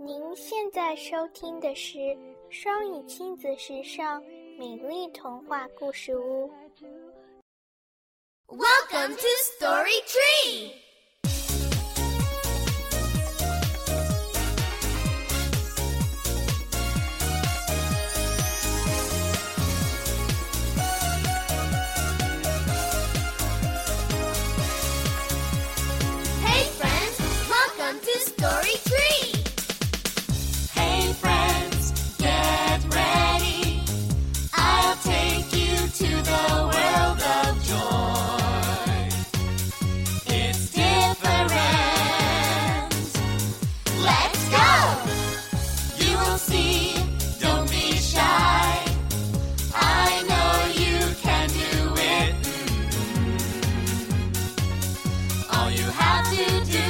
您现在收听的是双语亲子时尚美丽童话故事屋。Welcome to Story Tree! Let's go! You will see, don't be shy. I know you can do it. All you have to do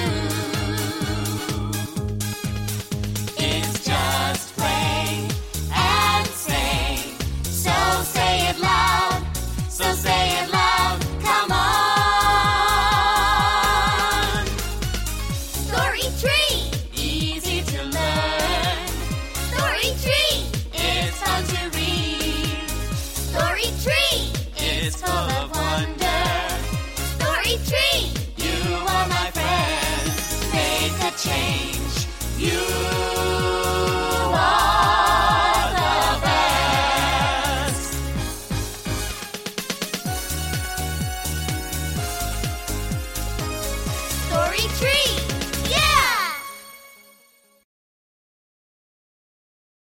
Story Tree, you are my friend. Make a change. You are the best. Story Tree.